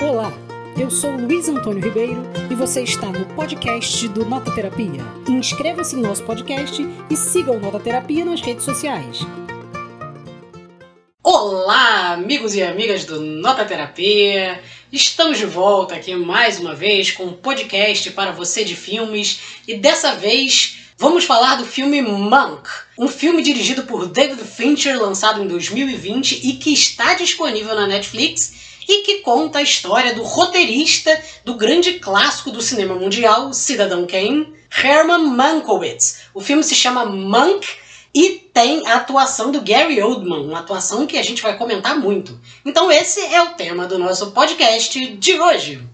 Olá, eu sou Luiz Antônio Ribeiro e você está no podcast do Nota Terapia. Inscreva-se em nosso podcast e siga o Nota Terapia nas redes sociais. Olá, amigos e amigas do Nota Terapia. Estamos de volta aqui mais uma vez com um podcast para você de filmes e dessa vez Vamos falar do filme Monk, um filme dirigido por David Fincher, lançado em 2020 e que está disponível na Netflix e que conta a história do roteirista do grande clássico do cinema mundial, Cidadão Kane, Herman Mankiewicz. O filme se chama Monk e tem a atuação do Gary Oldman, uma atuação que a gente vai comentar muito. Então esse é o tema do nosso podcast de hoje.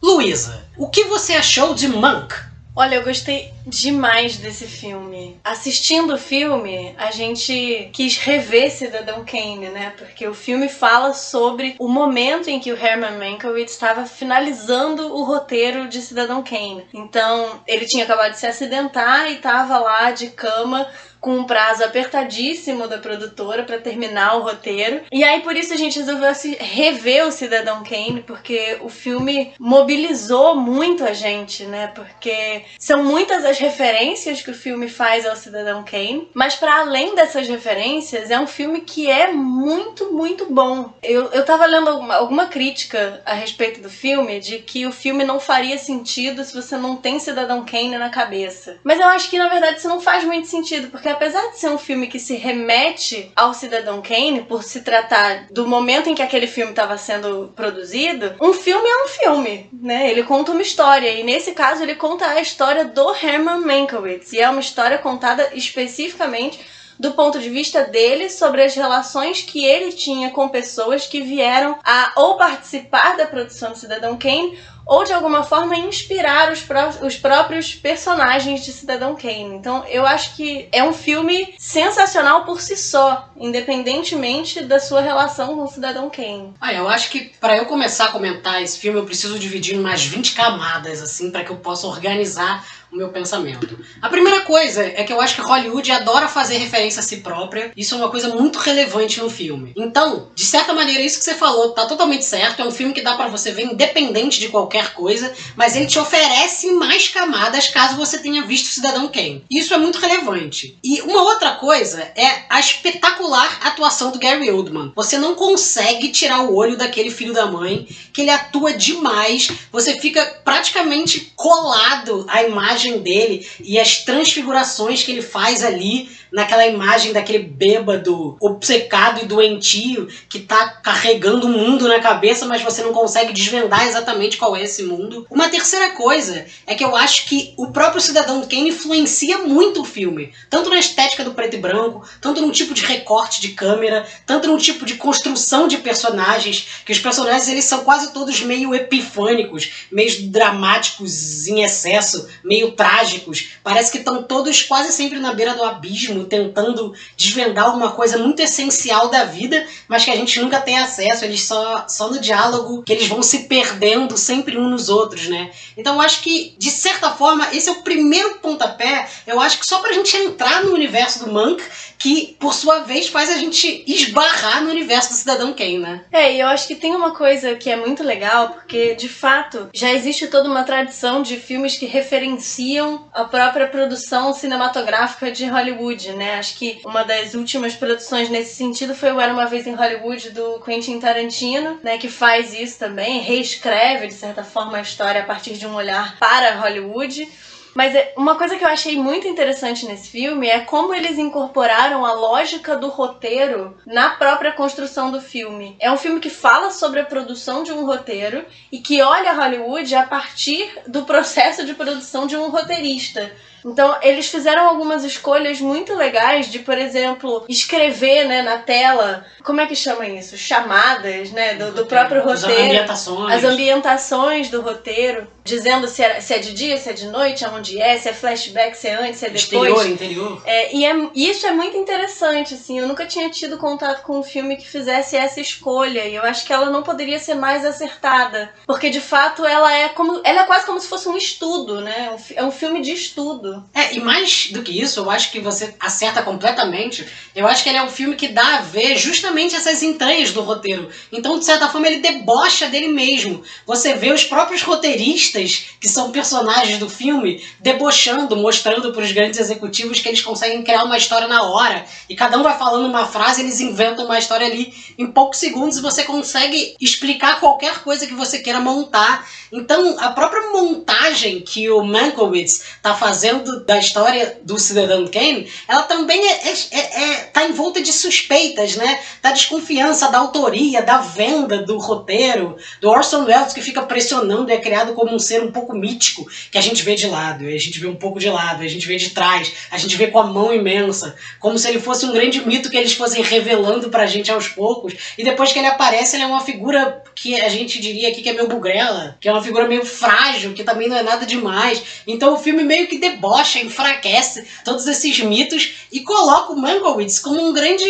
Luísa, o que você achou de Monk? Olha, eu gostei demais desse filme. Assistindo o filme, a gente quis rever Cidadão Kane, né? Porque o filme fala sobre o momento em que o Herman Mankiewicz estava finalizando o roteiro de Cidadão Kane. Então, ele tinha acabado de se acidentar e estava lá de cama com um prazo apertadíssimo da produtora para terminar o roteiro. E aí por isso a gente resolveu rever o Cidadão Kane, porque o filme mobilizou muito a gente, né? Porque são muitas as referências que o filme faz ao Cidadão Kane, mas para além dessas referências, é um filme que é muito, muito bom. Eu, eu tava lendo alguma, alguma crítica a respeito do filme de que o filme não faria sentido se você não tem Cidadão Kane na cabeça. Mas eu acho que na verdade isso não faz muito sentido, porque apesar de ser um filme que se remete ao Cidadão Kane, por se tratar do momento em que aquele filme estava sendo produzido, um filme é um filme, né? Ele conta uma história, e nesse caso ele conta a história do Herman Mankiewicz, e é uma história contada especificamente do ponto de vista dele sobre as relações que ele tinha com pessoas que vieram a ou participar da produção do Cidadão Kane ou de alguma forma inspirar os, pró os próprios personagens de Cidadão Kane. Então eu acho que é um filme sensacional por si só, independentemente da sua relação com o Cidadão Kane. Ah, eu acho que para eu começar a comentar esse filme eu preciso dividir em umas 20 camadas assim para que eu possa organizar o meu pensamento. A primeira coisa é que eu acho que Hollywood adora fazer referência a si própria. Isso é uma coisa muito relevante no filme. Então, de certa maneira, isso que você falou tá totalmente certo. É um filme que dá para você ver independente de qualquer coisa, mas ele te oferece mais camadas caso você tenha visto Cidadão Kane. Isso é muito relevante. E uma outra coisa é a espetacular atuação do Gary Oldman. Você não consegue tirar o olho daquele filho da mãe, que ele atua demais. Você fica praticamente colado à imagem dele e as transfigurações que ele faz ali naquela imagem daquele bêbado, obcecado e doentio que tá carregando o mundo na cabeça, mas você não consegue desvendar exatamente qual é esse mundo. Uma terceira coisa é que eu acho que o próprio Cidadão Kane influencia muito o filme, tanto na estética do preto e branco, tanto no tipo de recorte de câmera, tanto no tipo de construção de personagens, que os personagens eles são quase todos meio epifânicos, meio dramáticos em excesso, meio trágicos. Parece que estão todos quase sempre na beira do abismo tentando desvendar alguma coisa muito essencial da vida, mas que a gente nunca tem acesso, eles só, só no diálogo que eles vão se perdendo sempre uns nos outros, né? Então eu acho que, de certa forma, esse é o primeiro pontapé, eu acho que só pra gente entrar no universo do Monk, que, por sua vez, faz a gente esbarrar no universo do Cidadão Kane, né? É, e eu acho que tem uma coisa que é muito legal, porque, de fato, já existe toda uma tradição de filmes que referenciam a própria produção cinematográfica de Hollywood, né? Acho que uma das últimas produções nesse sentido foi o Era Uma Vez em Hollywood, do Quentin Tarantino, né? Que faz isso também, reescreve, de certa forma, a história a partir de um olhar para Hollywood. Mas é, uma coisa que eu achei muito interessante nesse filme é como eles incorporaram a lógica do roteiro na própria construção do filme. É um filme que fala sobre a produção de um roteiro e que olha Hollywood a partir do processo de produção de um roteirista. Então, eles fizeram algumas escolhas muito legais de, por exemplo, escrever né, na tela, como é que chama isso? Chamadas, né? Do, do próprio roteiro. As ambientações. As ambientações do roteiro, dizendo se é, se é de dia, se é de noite, aonde é, se é flashback, se é antes, se é depois. Exterior, interior. É, e é, isso é muito interessante, assim. Eu nunca tinha tido contato com um filme que fizesse essa escolha. E eu acho que ela não poderia ser mais acertada. Porque, de fato, ela é como. Ela é quase como se fosse um estudo, né? É um filme de estudo É, e mais do que isso, eu acho que você acerta completamente. Eu acho que ele é um filme que dá a ver justamente essas entranhas do roteiro. Então, de certa forma, ele debocha dele mesmo. Você vê os próprios roteiristas, que são personagens do filme, debochando, mostrando para os grandes executivos que eles conseguem criar uma história na hora. E cada um vai falando uma frase, eles inventam uma história ali em poucos segundos você consegue explicar qualquer coisa que você queira montar. Então, a própria montagem que o Mankiewicz está fazendo da história do Cidadão Kane, ela também é, é, é, tá envolta de suspeitas, né? Da desconfiança da autoria, da venda do roteiro, do Orson Welles que fica pressionando e é criado como um ser um pouco mítico, que a gente vê de lado, a gente vê um pouco de lado, a gente vê de trás, a gente vê com a mão imensa, como se ele fosse um grande mito que eles fossem revelando pra gente aos poucos. E depois que ele aparece, ele é uma figura que a gente diria aqui que é meio bugrela, que é uma figura meio frágil, que também não é nada demais. Então o filme meio que debocha, enfraquece todos esses mitos e coloca o Mankiewicz como um grande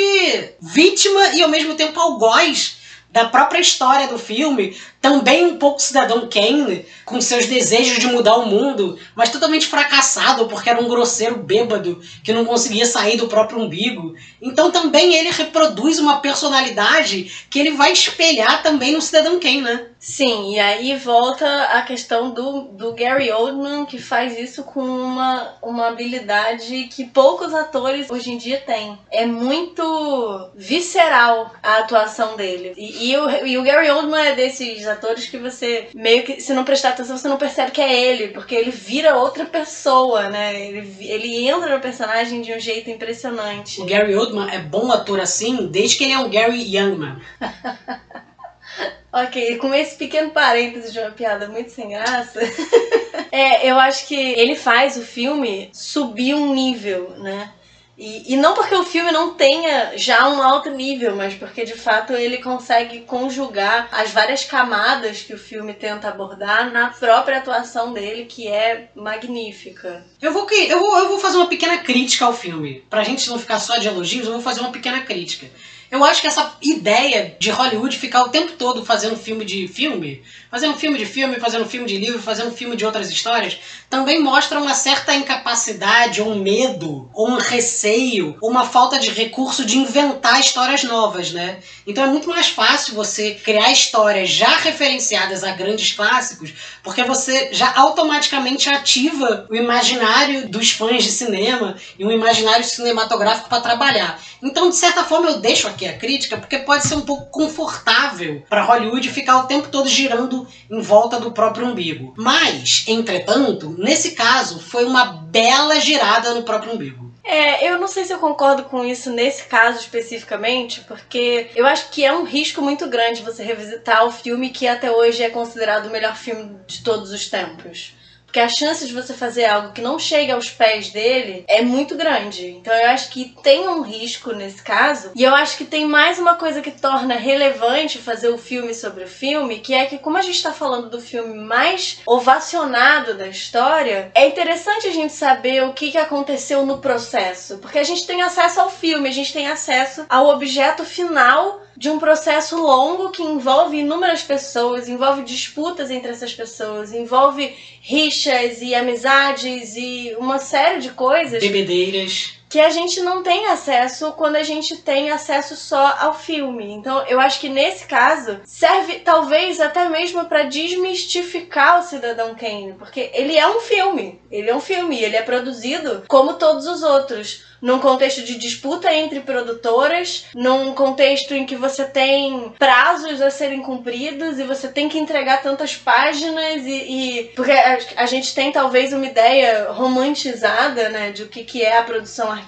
vítima e ao mesmo tempo algoz da própria história do filme, também um pouco cidadão Kane, com seus desejos de mudar o mundo, mas totalmente fracassado porque era um grosseiro bêbado que não conseguia sair do próprio umbigo. Então também ele reproduz uma personalidade que ele vai espelhar também no cidadão Kane, né? Sim, e aí volta a questão do, do Gary Oldman, que faz isso com uma, uma habilidade que poucos atores hoje em dia têm. É muito visceral a atuação dele. E, e, o, e o Gary Oldman é desses atores que você meio que, se não prestar atenção, você não percebe que é ele, porque ele vira outra pessoa, né? Ele, ele entra no personagem de um jeito impressionante. O Gary Oldman é bom ator assim desde que ele é um Gary Youngman. ok, com esse pequeno parênteses de uma piada muito sem graça. é, eu acho que ele faz o filme subir um nível, né? E, e não porque o filme não tenha já um alto nível, mas porque de fato ele consegue conjugar as várias camadas que o filme tenta abordar na própria atuação dele, que é magnífica. Eu vou, eu vou, eu vou fazer uma pequena crítica ao filme. Pra gente não ficar só de elogios, eu vou fazer uma pequena crítica. Eu acho que essa ideia de Hollywood ficar o tempo todo fazendo filme de filme, fazendo filme de filme, fazendo filme de livro, fazendo filme de outras histórias, também mostra uma certa incapacidade, ou um medo, ou um receio, ou uma falta de recurso de inventar histórias novas, né? Então é muito mais fácil você criar histórias já referenciadas a grandes clássicos, porque você já automaticamente ativa o imaginário dos fãs de cinema e um imaginário cinematográfico para trabalhar. Então, de certa forma, eu deixo aqui a crítica, porque pode ser um pouco confortável para Hollywood ficar o tempo todo girando em volta do próprio umbigo. Mas, entretanto, nesse caso, foi uma bela girada no próprio umbigo. É, eu não sei se eu concordo com isso nesse caso especificamente, porque eu acho que é um risco muito grande você revisitar o filme que até hoje é considerado o melhor filme de todos os tempos. Porque a chance de você fazer algo que não chegue aos pés dele é muito grande. Então eu acho que tem um risco nesse caso. E eu acho que tem mais uma coisa que torna relevante fazer o filme sobre o filme, que é que, como a gente está falando do filme mais ovacionado da história, é interessante a gente saber o que, que aconteceu no processo. Porque a gente tem acesso ao filme, a gente tem acesso ao objeto final de um processo longo que envolve inúmeras pessoas, envolve disputas entre essas pessoas, envolve rixas e amizades e uma série de coisas. Bebedeiras que a gente não tem acesso quando a gente tem acesso só ao filme. Então, eu acho que nesse caso serve talvez até mesmo para desmistificar o Cidadão Kane, porque ele é um filme, ele é um filme, ele é produzido como todos os outros num contexto de disputa entre produtoras, num contexto em que você tem prazos a serem cumpridos e você tem que entregar tantas páginas e, e porque a, a, gente tem talvez uma ideia romantizada, né, de o que, que é a produção artística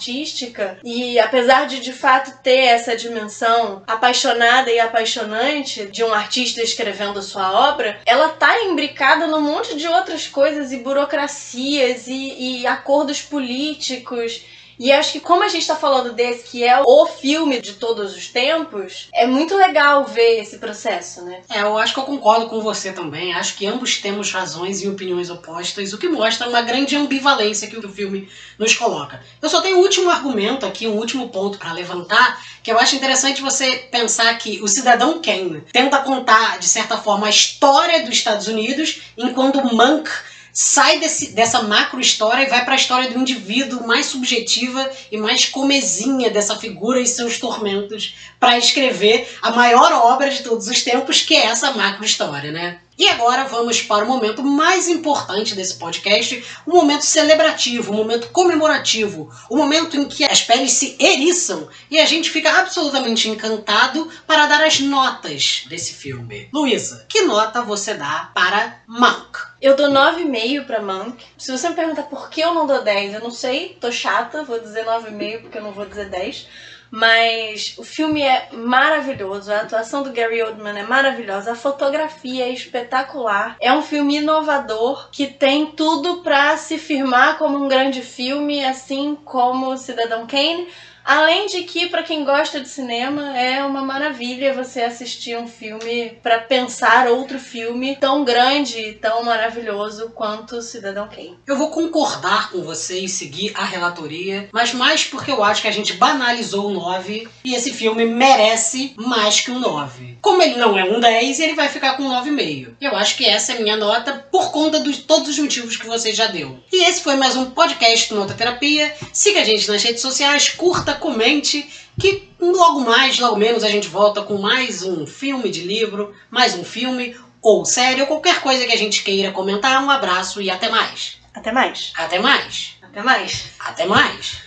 e apesar de de fato ter essa dimensão apaixonada e apaixonante de um artista escrevendo sua obra, ela tá imbricada num monte de outras coisas e burocracias e, e acordos políticos e acho que como a gente tá falando desse, que é o filme de todos os tempos, é muito legal ver esse processo, né? É, eu acho que eu concordo com você também. Acho que ambos temos razões e opiniões opostas, o que mostra uma grande ambivalência que o filme nos coloca. Eu só tenho um último argumento aqui, um último ponto para levantar, que eu acho interessante você pensar que o cidadão Kane tenta contar, de certa forma, a história dos Estados Unidos, enquanto Monk sai desse, dessa macro história e vai para a história do indivíduo mais subjetiva e mais comezinha dessa figura e seus tormentos para escrever a maior obra de todos os tempos, que é essa macro história, né? E agora vamos para o momento mais importante desse podcast, o momento celebrativo, o momento comemorativo, o momento em que as peles se eriçam e a gente fica absolutamente encantado para dar as notas desse filme. Luísa, que nota você dá para Monk? Eu dou 9,5 pra Monk. Se você me perguntar por que eu não dou 10, eu não sei, tô chata, vou dizer 9,5 porque eu não vou dizer 10. Mas o filme é maravilhoso, a atuação do Gary Oldman é maravilhosa, a fotografia é espetacular. É um filme inovador que tem tudo para se firmar como um grande filme, assim como Cidadão Kane Além de que, para quem gosta de cinema, é uma maravilha você assistir um filme para pensar outro filme tão grande e tão maravilhoso quanto Cidadão Kane. Eu vou concordar com você e seguir a relatoria, mas mais porque eu acho que a gente banalizou o 9 e esse filme merece mais que um 9. Como ele não é um 10, ele vai ficar com um 9,5. Eu acho que essa é a minha nota por conta de todos os motivos que você já deu. E esse foi mais um podcast do Nota Terapia. Siga a gente nas redes sociais, curta comente que logo mais, logo menos, a gente volta com mais um filme de livro, mais um filme ou série, ou qualquer coisa que a gente queira comentar. Um abraço e até mais. Até mais. Até mais. Até mais. Até mais.